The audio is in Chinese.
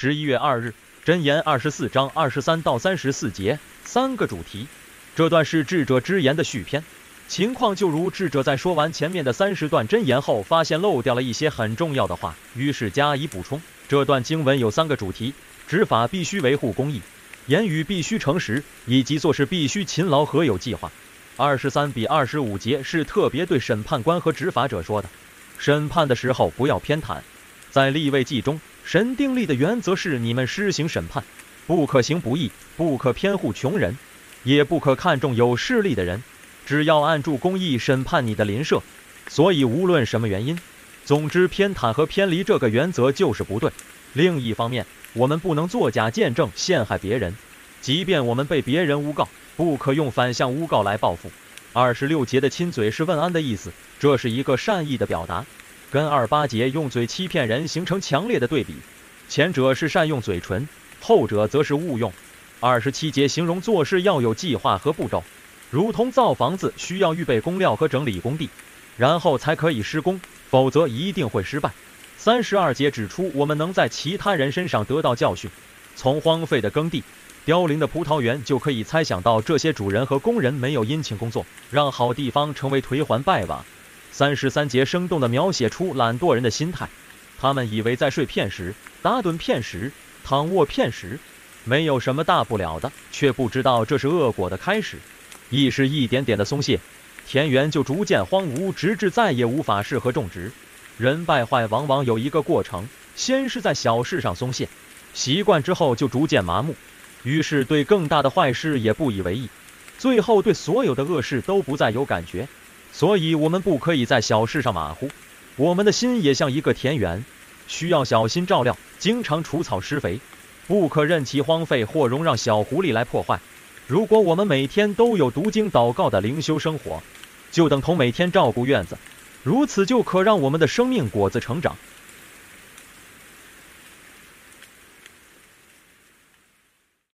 十一月二日，箴言二十四章二十三到三十四节，三个主题。这段是智者之言的续篇。情况就如智者在说完前面的三十段箴言后，发现漏掉了一些很重要的话，于是加以补充。这段经文有三个主题：执法必须维护公义，言语必须诚实，以及做事必须勤劳和有计划。二十三比二十五节是特别对审判官和执法者说的，审判的时候不要偏袒。在立位记中，神定力的原则是：你们施行审判，不可行不义，不可偏护穷人，也不可看重有势力的人，只要按住公义审判你的邻舍。所以无论什么原因，总之偏袒和偏离这个原则就是不对。另一方面，我们不能作假见证陷害别人，即便我们被别人诬告，不可用反向诬告来报复。二十六节的亲嘴是问安的意思，这是一个善意的表达。跟二八节用嘴欺骗人形成强烈的对比，前者是善用嘴唇，后者则是误用。二十七节形容做事要有计划和步骤，如同造房子需要预备工料和整理工地，然后才可以施工，否则一定会失败。三十二节指出我们能在其他人身上得到教训，从荒废的耕地、凋零的葡萄园就可以猜想到这些主人和工人没有殷勤工作，让好地方成为颓垣败瓦。三十三节生动地描写出懒惰人的心态，他们以为在睡片时、打盹片时、躺卧片时，没有什么大不了的，却不知道这是恶果的开始。意识一点点的松懈，田园就逐渐荒芜，直至再也无法适合种植。人败坏往往有一个过程，先是在小事上松懈，习惯之后就逐渐麻木，于是对更大的坏事也不以为意，最后对所有的恶事都不再有感觉。所以，我们不可以在小事上马虎。我们的心也像一个田园，需要小心照料，经常除草施肥，不可任其荒废或容让小狐狸来破坏。如果我们每天都有读经祷告的灵修生活，就等同每天照顾院子，如此就可让我们的生命果子成长，